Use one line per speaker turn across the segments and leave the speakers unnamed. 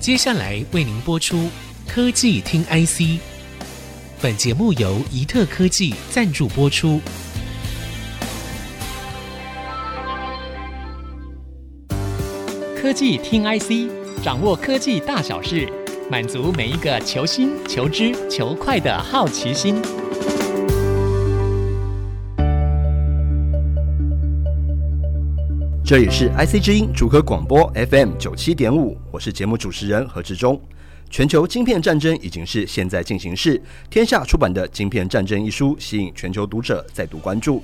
接下来为您播出《科技听 IC》，本节目由宜特科技赞助播出。
科技听 IC，掌握科技大小事，满足每一个求新、求知、求快的好奇心。
这里是 IC 之音竹科广播 FM 九七点五，我是节目主持人何志忠。全球晶片战争已经是现在进行式。天下出版的《晶片战争》一书吸引全球读者再度关注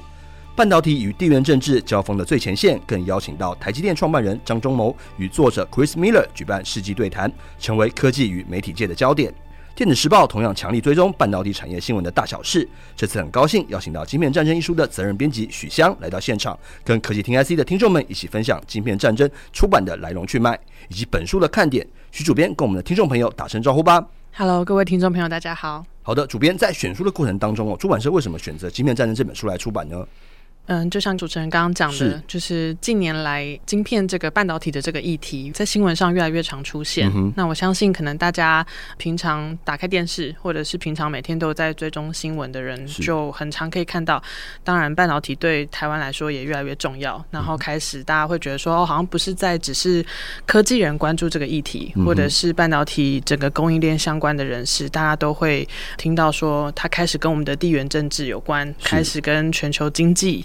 半导体与地缘政治交锋的最前线，更邀请到台积电创办人张忠谋与作者 Chris Miller 举办世纪对谈，成为科技与媒体界的焦点。电子时报同样强力追踪半导体产业新闻的大小事。这次很高兴邀请到《晶片战争》一书的责任编辑许湘来到现场，跟科技听 IC 的听众们一起分享《晶片战争》出版的来龙去脉以及本书的看点。许主编跟我们的听众朋友打声招呼吧。
Hello，各位听众朋友，大家好。
好的，主编在选书的过程当中哦，出版社为什么选择《晶片战争》这本书来出版呢？
嗯，就像主持人刚刚讲的，是就是近年来晶片这个半导体的这个议题，在新闻上越来越常出现。嗯、那我相信，可能大家平常打开电视，或者是平常每天都在追踪新闻的人，就很常可以看到。当然，半导体对台湾来说也越来越重要。然后开始大家会觉得说，哦，好像不是在只是科技人关注这个议题，或者是半导体整个供应链相关的人士，大家都会听到说，它开始跟我们的地缘政治有关，开始跟全球经济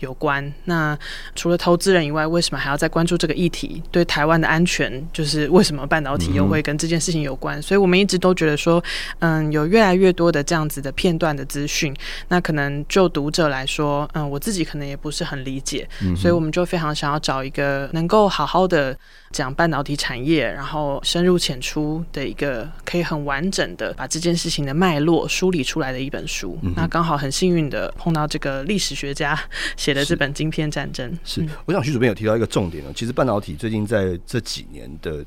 有关。那除了投资人以外，为什么还要再关注这个议题？对台湾的安全，就是为什么半导体又会跟这件事情有关？嗯、所以我们一直都觉得说，嗯，有越来越多的这样子的片段的资讯，那可能就读者来说，嗯，我自己可能也不是很理解，嗯、所以我们就非常想要找一个能够好好的讲半导体产业，然后深入浅出的一个可以很完整的把这件事情的脉络梳理出来的一本书。嗯、那刚好很幸运的碰到这个历史学家。写的这本《晶片战争》
是，是，我想徐主编有提到一个重点呢，其实半导体最近在这几年的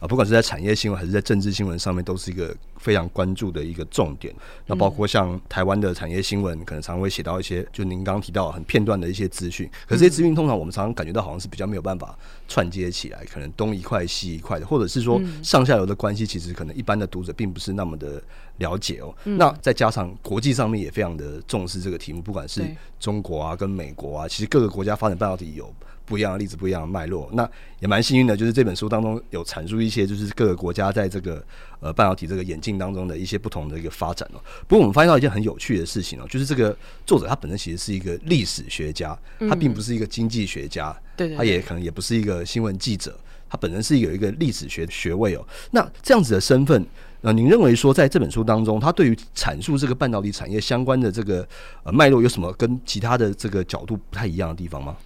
啊，不管是在产业新闻还是在政治新闻上面，都是一个非常关注的一个重点。那包括像台湾的产业新闻，可能常常会写到一些，就您刚刚提到很片段的一些资讯。可是这些资讯通常我们常常感觉到好像是比较没有办法串接起来，可能东一块西一块的，或者是说上下游的关系，其实可能一般的读者并不是那么的了解哦。那再加上国际上面也非常的重视这个题目，不管是中国啊跟美国啊，其实各个国家发展半导体有。不一样的例子，不一样的脉络，那也蛮幸运的，就是这本书当中有阐述一些，就是各个国家在这个呃半导体这个演进当中的一些不同的一个发展哦。不过我们发现到一件很有趣的事情哦，就是这个作者他本身其实是一个历史学家，他并不是一个经济学家，对，他也可能也不是一个新闻记者，他本身是有一个历史学学位哦。那这样子的身份，呃，您认为说在这本书当中，他对于阐述这个半导体产业相关的这个呃脉络有什么跟其他的这个角度不太一样的地方吗？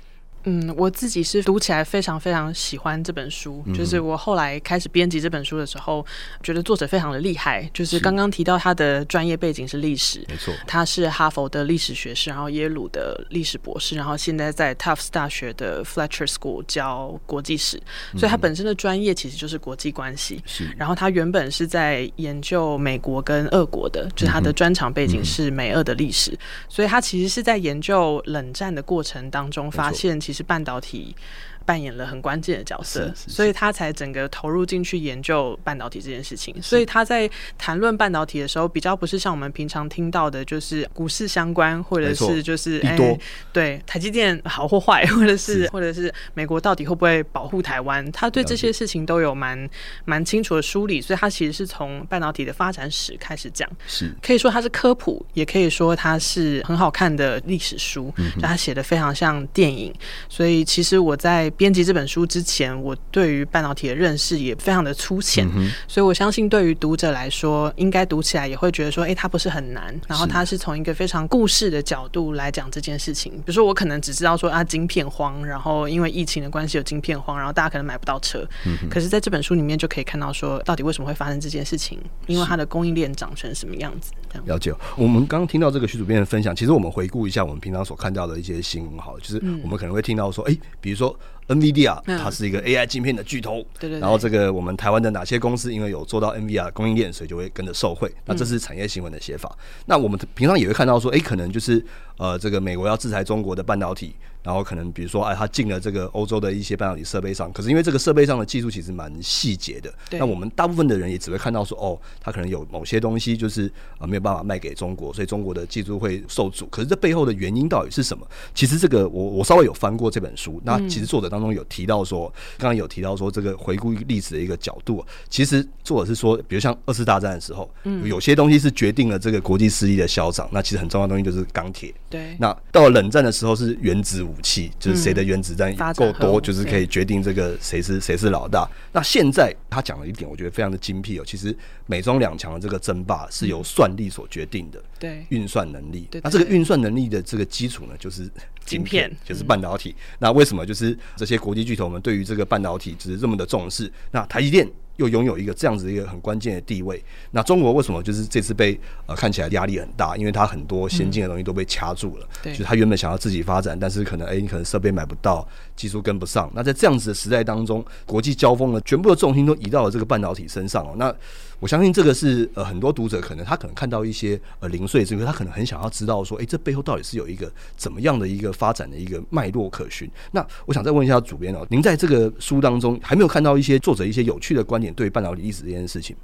嗯，我自己是读起来非常非常喜欢这本书。嗯、就是我后来开始编辑这本书的时候，觉得作者非常的厉害。就是刚刚提到他的专业背景是历史，没错，他是哈佛的历史学士，然后耶鲁的历史博士，然后现在在 Tufts 大学的 Fletcher School 教国际史，所以他本身的专业其实就是国际关系。是，然后他原本是在研究美国跟俄国的，就是他的专长背景是美俄的历史，所以他其实是在研究冷战的过程当中发现其。是半导体。扮演了很关键的角色，所以他才整个投入进去研究半导体这件事情。所以他在谈论半导体的时候，比较不是像我们平常听到的，就是股市相关，或者是就是哎、欸，对台积电好或坏，或者是或者是美国到底会不会保护台湾，他对这些事情都有蛮蛮清楚的梳理。所以他其实是从半导体的发展史开始讲，是。可以说他是科普，也可以说他是很好看的历史书，嗯、他写的非常像电影。所以其实我在编辑这本书之前，我对于半导体的认识也非常的粗浅，嗯、所以我相信对于读者来说，应该读起来也会觉得说，哎、欸，它不是很难。然后它是从一个非常故事的角度来讲这件事情。比如说，我可能只知道说啊，晶片荒，然后因为疫情的关系有晶片荒，然后大家可能买不到车。嗯、可是在这本书里面就可以看到说，到底为什么会发生这件事情？因为它的供应链长成什么样子？这样。了解。
我们刚刚听到这个徐主编的分享，其实我们回顾一下我们平常所看到的一些新闻，好，就是我们可能会听到说，哎、欸，比如说。NVIDIA 它是一个 AI 晶片的巨头，对对。然后这个我们台湾的哪些公司因为有做到 NVIDIA 供应链，所以就会跟着受惠。那这是产业新闻的写法。那我们平常也会看到说，哎，可能就是呃，这个美国要制裁中国的半导体，然后可能比如说，哎，他进了这个欧洲的一些半导体设备上，可是因为这个设备上的技术其实蛮细节的，那我们大部分的人也只会看到说，哦，他可能有某些东西就是呃没有办法卖给中国，所以中国的技术会受阻。可是这背后的原因到底是什么？其实这个我我稍微有翻过这本书，那其实作者当中有提到说，刚刚有提到说这个回顾历史的一个角度，其实作者是说，比如像二次大战的时候，嗯，有些东西是决定了这个国际势力的消长，那其实很重要的东西就是钢铁，
对，
那到了冷战的时候是原子武器，就是谁的原子弹够多，就是可以决定这个谁是谁是老大。那现在他讲了一点，我觉得非常的精辟哦。其实美中两强的这个争霸是由算力所决定的，
对，
运算能力。那这个运算能力的这个基础呢，就是晶片，就是半导体。那为什么就是这些国际巨头们对于这个半导体只是这么的重视？那台积电。又拥有一个这样子一个很关键的地位，那中国为什么就是这次被呃看起来压力很大？因为它很多先进的东西都被掐住了，嗯、就是它原本想要自己发展，但是可能哎、欸，你可能设备买不到，技术跟不上。那在这样子的时代当中，国际交锋呢，全部的重心都移到了这个半导体身上哦。那我相信这个是呃很多读者可能他可能看到一些呃零碎之后，他可能很想要知道说，哎、这背后到底是有一个怎么样的一个发展的一个脉络可循？那我想再问一下主编哦，您在这个书当中还没有看到一些作者一些有趣的观点对半导体历史这件事情？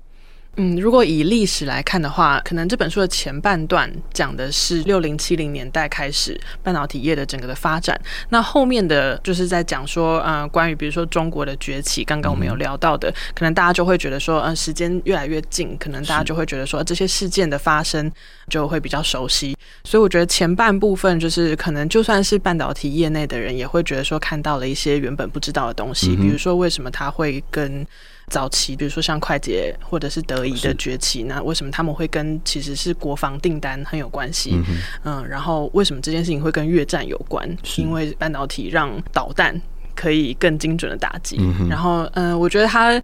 嗯，如果以历史来看的话，可能这本书的前半段讲的是六零七零年代开始半导体业的整个的发展，那后面的就是在讲说，呃，关于比如说中国的崛起，刚刚我们有聊到的，可能大家就会觉得说，嗯、呃，时间越来越近，可能大家就会觉得说这些事件的发生就会比较熟悉，所以我觉得前半部分就是可能就算是半导体业内的人也会觉得说看到了一些原本不知道的东西，比如说为什么他会跟。早期，比如说像快捷或者是德仪的崛起，那为什么他们会跟其实是国防订单很有关系？嗯，嗯，然后为什么这件事情会跟越战有关？因为半导体让导弹可以更精准的打击。嗯，然后，嗯，我觉得他。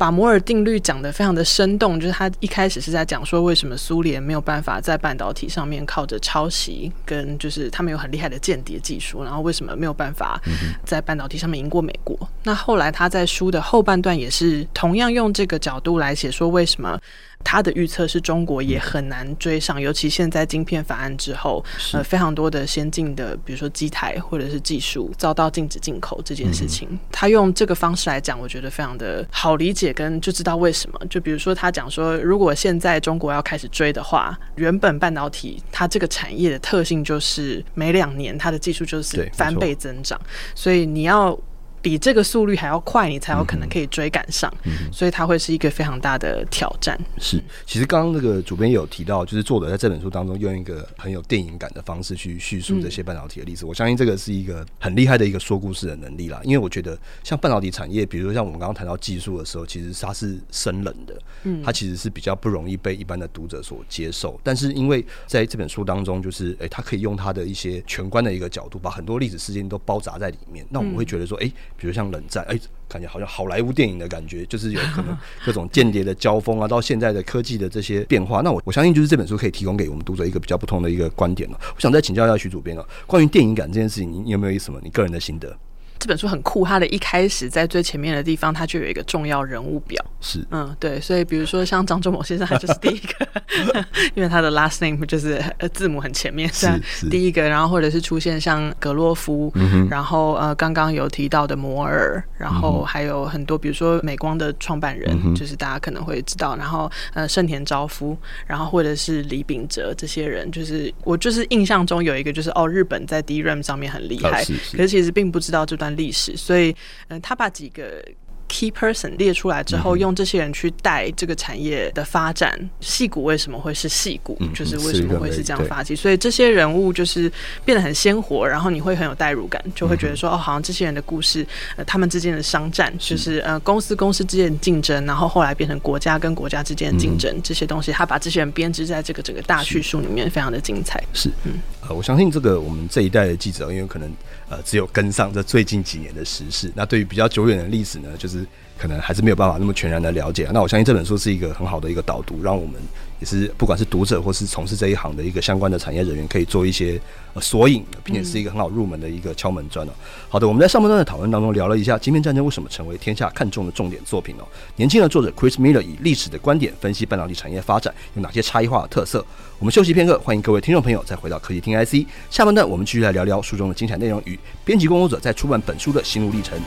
把摩尔定律讲得非常的生动，就是他一开始是在讲说，为什么苏联没有办法在半导体上面靠着抄袭，跟就是他们有很厉害的间谍技术，然后为什么没有办法在半导体上面赢过美国？那后来他在书的后半段也是同样用这个角度来写说，为什么？他的预测是中国也很难追上，尤其现在晶片法案之后，呃，非常多的先进的，比如说机台或者是技术遭到禁止进口这件事情，嗯，他用这个方式来讲，我觉得非常的好理解，跟就知道为什么。就比如说他讲说，如果现在中国要开始追的话，原本半导体它这个产业的特性就是每两年它的技术就是翻倍增长，所以你要。比这个速率还要快，你才有可能可以追赶上，嗯嗯，所以它会是一个非常大的挑战。
是，其实刚刚那个主编有提到，就是作者在这本书当中用一个很有电影感的方式去叙述这些半导体的例子。嗯。我相信这个是一个很厉害的一个说故事的能力啦。因为我觉得像半导体产业，比如说像我们刚刚谈到技术的时候，其实它是生冷的，嗯，它其实是比较不容易被一般的读者所接受。但是因为在这本书当中，就是哎，他可以用他的一些全观的一个角度，把很多历史事件都包扎在里面。那我们会觉得说，哎。比如像冷战，哎、欸，感觉好像好莱坞电影的感觉，就是有可能 各种间谍的交锋啊，到现在的科技的这些变化。那我我相信，就是这本书可以提供给我们读者一个比较不同的一个观点了。我想再请教一下徐主编了，关于电影感这件事情，你有没有什么你个人的心得？
这本书很酷，它的一开始在最前面的地方，它就有一个重要人物表。
是，
嗯，对，所以比如说像张忠谋先生，他就是第一个，因为他的 last name 就是字母很前面，是第一个。然后或者是出现像格洛夫，嗯、然后呃刚刚有提到的摩尔，然后还有很多，比如说美光的创办人、嗯，就是大家可能会知道。然后呃盛田昭夫，然后或者是李秉哲这些人，就是我就是印象中有一个就是哦，日本在 DRAM 上面很厉害、哦是是，可是其实并不知道这段。历史，所以，嗯，他把几个 key person 列出来之后，用这些人去带这个产业的发展。戏骨为什么会是戏骨？就是为什么会是这样发起？所以这些人物就是变得很鲜活，然后你会很有代入感，就会觉得说，哦，好像这些人的故事，呃，他们之间的商战，就是呃，公司公司之间的竞争，然后后来变成国家跟国家之间的竞争，这些东西，他把这些人编织在这个整个大叙述里面，非常的精彩。
是，嗯，呃，我相信这个我们这一代的记者，因为可能。呃，只有跟上这最近几年的时事，那对于比较久远的历史呢，就是可能还是没有办法那么全然的了解。那我相信这本书是一个很好的一个导读，让我们也是不管是读者或是从事这一行的一个相关的产业人员，可以做一些呃索引，并且是一个很好入门的一个敲门砖哦。好的，我们在上半段的讨论当中聊了一下《晶片战争》为什么成为天下看重的重点作品哦。年轻的作者 Chris Miller 以历史的观点分析半导体产业发展有哪些差异化的特色。我们休息片刻，欢迎各位听众朋友再回到科技听 IC。下半段我们继续来聊聊书中的精彩内容与编辑工作者在出版本书的心路历程。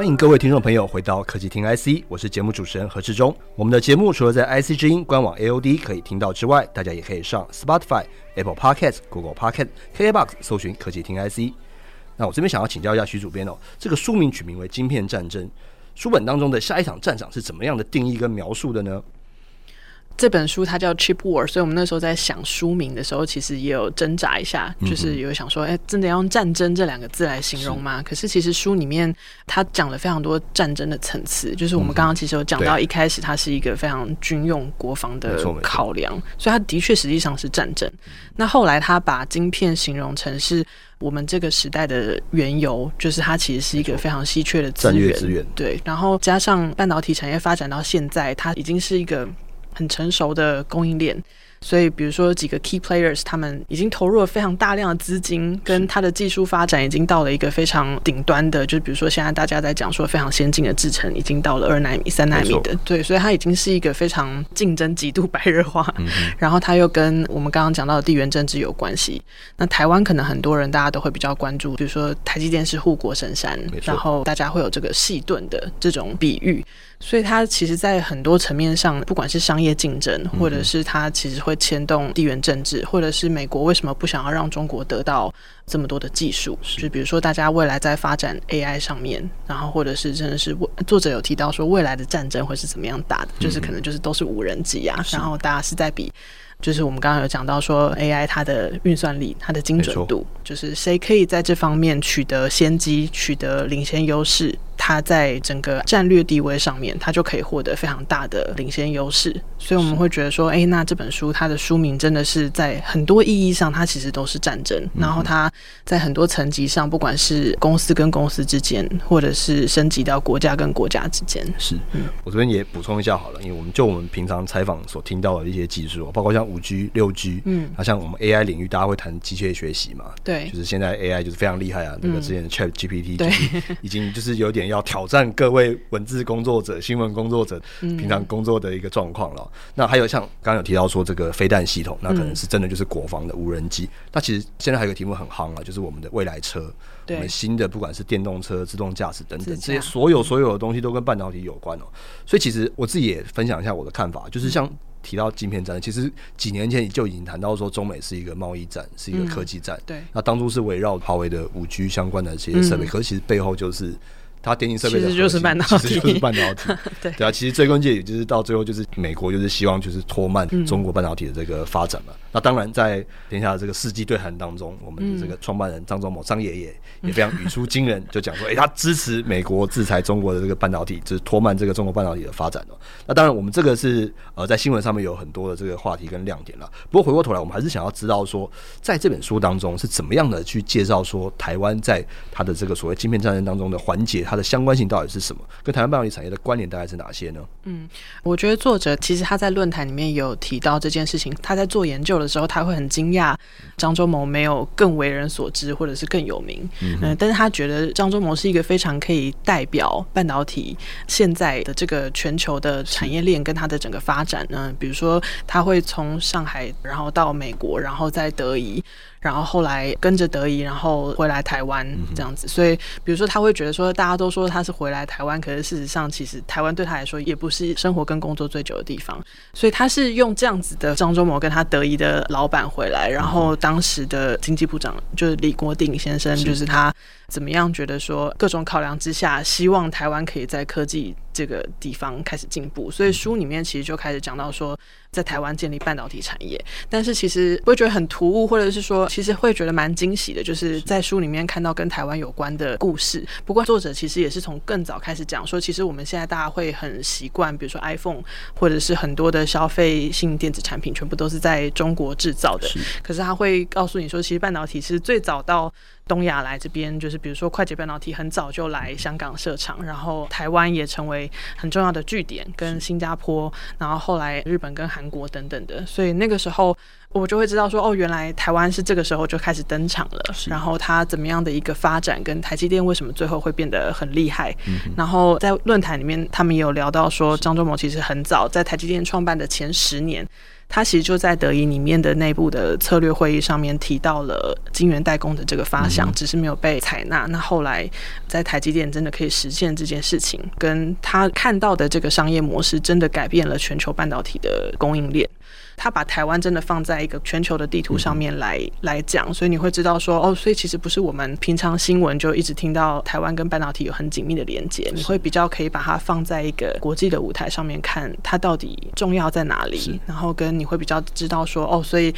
欢迎各位听众朋友回到科技听 IC，我是节目主持人何志忠。我们的节目除了在 IC 之音官网 AOD 可以听到之外，大家也可以上 Spotify、Apple Podcast、Google Podcast、KKBox 搜寻科技听 IC。那我这边想要请教一下徐主编哦，这个书名取名为《晶片战争》，书本当中的下一场战场是怎么样的定义跟描述的呢？
这本书它叫《Chip War》，所以我们那时候在想书名的时候，其实也有挣扎一下，就是有想说，哎，真的要用“战争”这两个字来形容吗？是。可是其实书里面它讲了非常多战争的层次，就是我们刚刚其实有讲到，一开始它是一个非常军用国防的考量，所以它的确实际上是战争。那后来他把晶片形容成是我们这个时代的原油，就是它其实是一个非常稀缺的资源，资源。对，然后加上半导体产业发展到现在，它已经是一个。很成熟的供应链，所以比如说几个 key players，他们已经投入了非常大量的资金，跟它的技术发展已经到了一个非常顶端的，就比如说现在大家在讲说非常先进的制程，已经到了二纳米、三纳米的，对，所以它已经是一个非常竞争极度白热化，嗯、然后它又跟我们刚刚讲到的地缘政治有关系。那台湾可能很多人大家都会比较关注，比如说台积电是护国神山，然后大家会有这个细盾的这种比喻。所以它其实，在很多层面上，不管是商业竞争，或者是它其实会牵动地缘政治，或者是美国为什么不想要让中国得到这么多的技术？就比如说，大家未来在发展 AI 上面，然后或者是真的是作者有提到说，未来的战争会是怎么样打的？就是可能就是都是无人机啊，然后大家是在比，就是我们刚刚有讲到说 AI 它的运算力、它的精准度，就是谁可以在这方面取得先机、取得领先优势。它在整个战略地位上面，它就可以获得非常大的领先优势，所以我们会觉得说，哎，那这本书它的书名真的是在很多意义上，它其实都是战争。然后它在很多层级上，不管是公司跟公司之间，或者是升级到国家跟国家之间，
是。嗯，我这边也补充一下好了，因为我们就我们平常采访所听到的一些技术，包括像五 G、六 G，嗯，那像我们 AI 领域，大家会谈机械学习嘛？对，就是现在 AI 就是非常厉害啊，那个之前的 Chat GPT，对，已经就是有点。要挑战各位文字工作者、新闻工作者平常工作的一个状况了。那还有像刚刚有提到说这个飞弹系统，那可能是真的就是国防的无人机。那其实现在还有个题目很夯啊，就是我们的未来车，我们新的不管是电动车、自动驾驶等等这些所有所有的东西都跟半导体有关哦。所以其实我自己也分享一下我的看法，就是像。提到晶片战，其实几年前就已经谈到说，中美是一个贸易战，是一个科技战。嗯、对，那当初是围绕华为的五 G 相关的这些设备，嗯、可是其实背后就是。它电信设备的其实就是半导体，其实就是半导体。对对啊，其实最关键也就是到最后就是美国就是希望就是拖慢中国半导体的这个发展嘛。嗯、那当然在等一下这个世纪对谈当中，我们的这个创办人张忠谋张爷爷也非常语出惊人，就讲说，哎、欸，他支持美国制裁中国的这个半导体，就是拖慢这个中国半导体的发展哦。那当然，我们这个是呃在新闻上面有很多的这个话题跟亮点了。不过回过头来，我们还是想要知道说，在这本书当中是怎么样的去介绍说台湾在它的这个所谓晶片战争当中的环节，它的相关性到底是什么？跟台湾半导体产业的关联大概是哪些呢？
嗯，我觉得作者其实他在论坛里面有提到这件事情。他在做研究的时候，他会很惊讶张忠谋没有更为人所知，或者是更有名。嗯，嗯，但是他觉得张忠谋是一个非常可以代表半导体现在的这个全球的产业链跟它的整个发展呢。比如说，他会从上海，然后到美国，然后再德仪。然后后来跟着德仪，然后回来台湾这样子，所以比如说他会觉得说，大家都说他是回来台湾，可是事实上其实台湾对他来说也不是生活跟工作最久的地方，所以他是用这样子的张忠谋跟他德仪的老板回来，然后当时的经济部长就是李国鼎先生，就是他怎么样觉得说各种考量之下，希望台湾可以在科技这个地方开始进步，所以书里面其实就开始讲到说，在台湾建立半导体产业，但是其实会觉得很突兀，或者是说，其实会觉得蛮惊喜的，就是在书里面看到跟台湾有关的故事。不过作者其实也是从更早开始讲说，其实我们现在大家会很习惯，比如说 iPhone 或者是很多的消费性电子产品，全部都是在中国制造的。可是他会告诉你说，其实半导体是最早到。东亚来这边，就是比如说快捷半导体很早就来香港设厂，然后台湾也成为很重要的据点，跟新加坡，然后后来日本跟韩国等等的，所以那个时候我就会知道说，哦，原来台湾是这个时候就开始登场了，然后它怎么样的一个发展，跟台积电为什么最后会变得很厉害，然后在论坛里面他们也有聊到说，张忠谋其实很早在台积电创办的前十年。他其实就在德仪里面的内部的策略会议上面提到了晶圆代工的这个发想，只是没有被采纳。那后来在台积电真的可以实现这件事情，跟他看到的这个商业模式，真的改变了全球半导体的供应链。他把台湾真的放在一个全球的地图上面来、嗯、来讲，所以你会知道说哦，所以其实不是我们平常新闻就一直听到台湾跟半导体有很紧密的连接，你会比较可以把它放在一个国际的舞台上面看它到底重要在哪里，然后跟你会比较知道说哦，所以。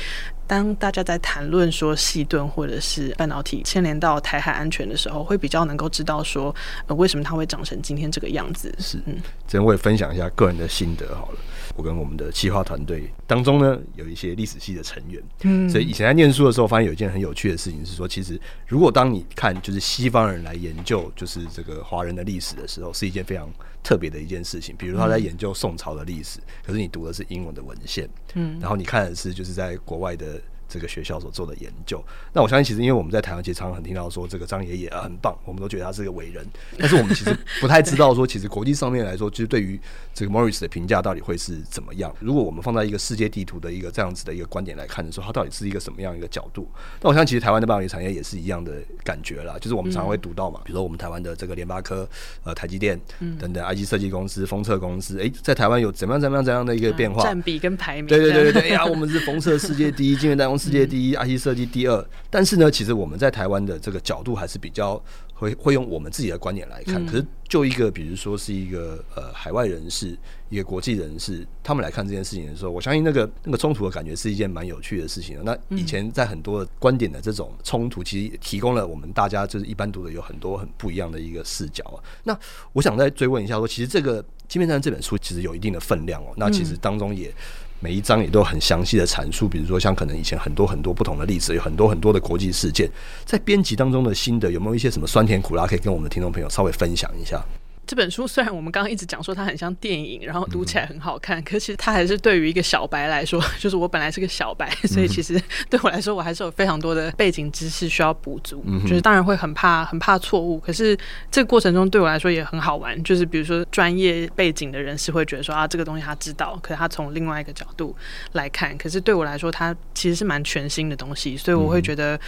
当大家在谈论说细盾或者是半导体牵连到台海安全的时候，会比较能够知道说，呃，为什么它会长成今天这个样子。
是，嗯，我也分享一下个人的心得好了。我跟我们的企划团队当中呢，有一些历史系的成员，嗯，所以以前在念书的时候，发现有一件很有趣的事情是说，其实如果当你看就是西方人来研究就是这个华人的历史的时候，是一件非常特别的一件事情。比如他在研究宋朝的历史，可是你读的是英文的文献，嗯，然后你看的是就是在国外的。这个学校所做的研究，那我相信其实因为我们在台湾其实常常很听到说这个张爷爷啊很棒，我们都觉得他是个伟人，但是我们其实不太知道说其实国际上面来说，就是对于这个 Morris 的评价到底会是怎么样。如果我们放在一个世界地图的一个这样子的一个观点来看的时候，它到底是一个什么样一个角度？那我相信其实台湾的半导体产业也是一样的感觉啦，就是我们常常会读到嘛，比如说我们台湾的这个联发科、呃台积电等等 IC 设计公司、封测公司，哎，在台湾有怎么样怎么样怎样的一个变化？
占比跟排名？
对对对对对，哎呀，我们是封测世界第一，晶圆代工世界第一，IC 设计第二，但是呢，其实我们在台湾的这个角度还是比较会会用我们自己的观点来看。可是就一个，比如说是一个呃海外人士，一个国际人士，他们来看这件事情的时候，我相信那个那个冲突的感觉是一件蛮有趣的事情。那以前在很多观点的这种冲突，其实提供了我们大家就是一般读者有很多很不一样的一个视角啊。那我想再追问一下，说其实这个《晶片战》这本书其实有一定的分量哦。那其实当中也。每一章也都很详细的阐述，比如说像可能以前很多很多不同的例子，有很多很多的国际事件，在编辑当中的心得有没有一些什么酸甜苦辣可以跟我们的听众朋友稍微分享一下？
这本书虽然我们刚刚一直讲说它很像电影，然后读起来很好看，可是其实它还是对于一个小白来说，就是我本来是个小白，所以其实对我来说，我还是有非常多的背景知识需要补足。就是当然会很怕很怕错误，可是这个过程中对我来说也很好玩。就是比如说专业背景的人是会觉得说啊，这个东西他知道，可是他从另外一个角度来看，可是对我来说，它其实是蛮全新的东西，所以我会觉得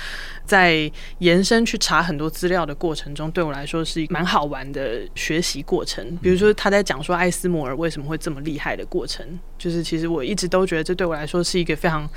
在延伸去查很多资料的过程中，对我来说是蛮好玩的学习过程，比如说他在讲说艾斯摩尔为什么会这么厉害的过程，就是其实我一直都觉得这对我来说是一个非常。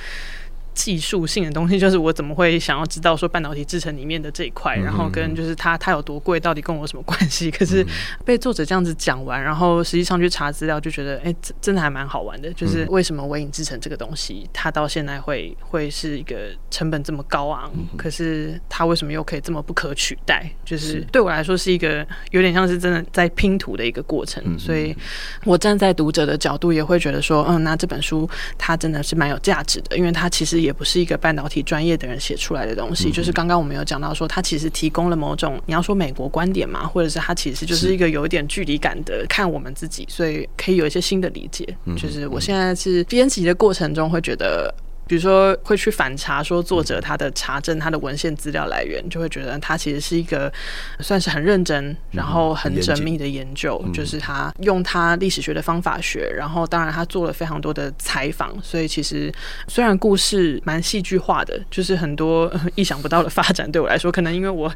技术性的东西，就是我怎么会想要知道说半导体制成里面的这一块，然后跟就是它它有多贵，到底跟我有什么关系？可是被作者这样子讲完，然后实际上去查资料，就觉得哎，真真的还蛮好玩的。就是为什么微影制成这个东西，它到现在会会是一个成本这么高昂，可是它为什么又可以这么不可取代？就是对我来说是一个有点像是真的在拼图的一个过程。所以我站在读者的角度，也会觉得说，嗯，那这本书它真的是蛮有价值的，因为它其实也。也不是一个半导体专业的人写出来的东西，就是刚刚我们有讲到说，它其实提供了某种你要说美国观点嘛，或者是它其实就是一个有一点距离感的看我们自己，所以可以有一些新的理解。就是我现在是编辑的过程中会觉得。比如说会去反查说作者他的查证他的文献资料来源，就会觉得他其实是一个算是很认真，然后很缜密的研究，就是他用他历史学的方法学，然后当然他做了非常多的采访，所以其实虽然故事蛮戏剧化的，就是很多意想不到的发展，对我来说可能因为我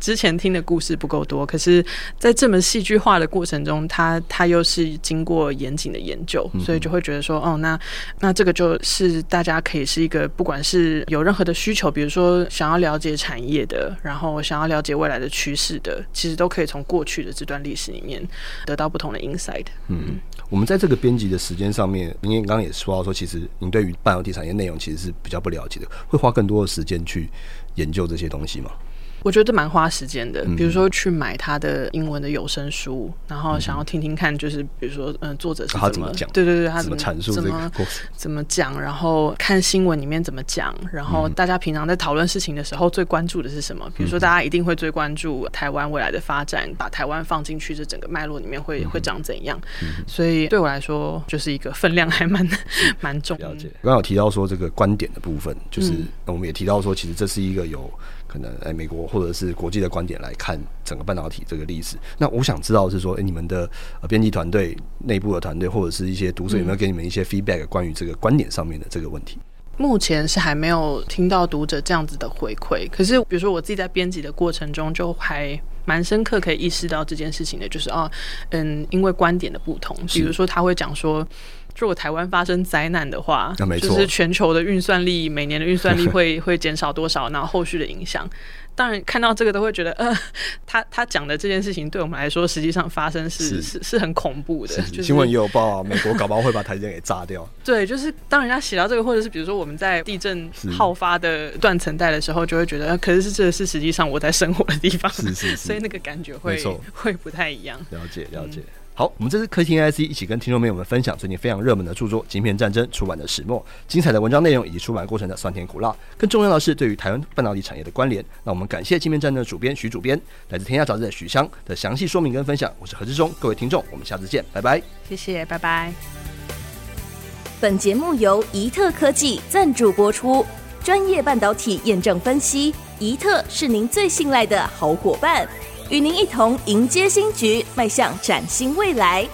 之前听的故事不够多，可是在这么戏剧化的过程中，他他又是经过严谨的研究，所以就会觉得说哦，那那这个就是大。大家可以是一个，不管是有任何的需求，比如说想要了解产业的，然后想要了解未来的趋势的，其实都可以从过去的这段历史里面得到不同的 insight。
嗯，我们在这个编辑的时间上面，您刚刚也说到说，其实您对于半导体产业内容其实是比较不了解的，会花更多的时间去研究这些东西吗？
我觉得蛮花时间的。比如说去买他的英文的有声书，然后想要听听看，就是比如说，嗯，作者是怎么讲？对对对，他怎么阐述这个故事？怎么讲？然后看新闻里面怎么讲？然后大家平常在讨论事情的时候最关注的是什么？比如说，大家一定会最关注台湾未来的发展，把台湾放进去这整个脉络里面会会长怎样？所以对我来说，就是一个分量还蛮 蛮重。
了解。刚刚有提到说这个观点的部分，就是我们也提到说，其实这是一个有。可能哎，美国或者是国际的观点来看整个半导体这个历史。那我想知道是说，哎，你们的编辑团队内部的团队，或者是一些读者有没有给你们一些 feedback 关于这个观点上面的这个问题？
目前是还没有听到读者这样子的回馈。可是，比如说我自己在编辑的过程中，就还蛮深刻可以意识到这件事情的，就是啊，嗯，因为观点的不同，比如说他会讲说。如果台湾发生灾难的话，那没错，就是全球的运算力每年的运算力 会会减少多少？然后后续的影响，当然看到这个都会觉得，呃，他他讲的这件事情对我们来说，实际上发生是是是，是很恐怖的。就是、
新闻也有报啊，美国搞不好会把台积电给炸掉。
对，就是当人家写到这个，或者是比如说我们在地震好发的断层带的时候，就会觉得，可是是这是实际上我在生活的地方，是是是，所以那个感觉会会不太一样。
了解了解。嗯好，我们这次科技听 IC 一起跟听众朋友们分享最近非常热门的著作《晶片战争》出版的始末，精彩的文章内容以及出版过程的酸甜苦辣，更重要的是对于台湾半导体产业的关联。那我们感谢《晶片战争》的主编徐主编，来自天下杂志的许香的详细说明跟分享。我是何志忠，各位听众，我们下次见，拜拜。
谢谢，拜拜。
本节目由宜特科技赞助播出，专业半导体验证分析，宜特是您最信赖的好伙伴。与您一同迎接新局，迈向崭新未来。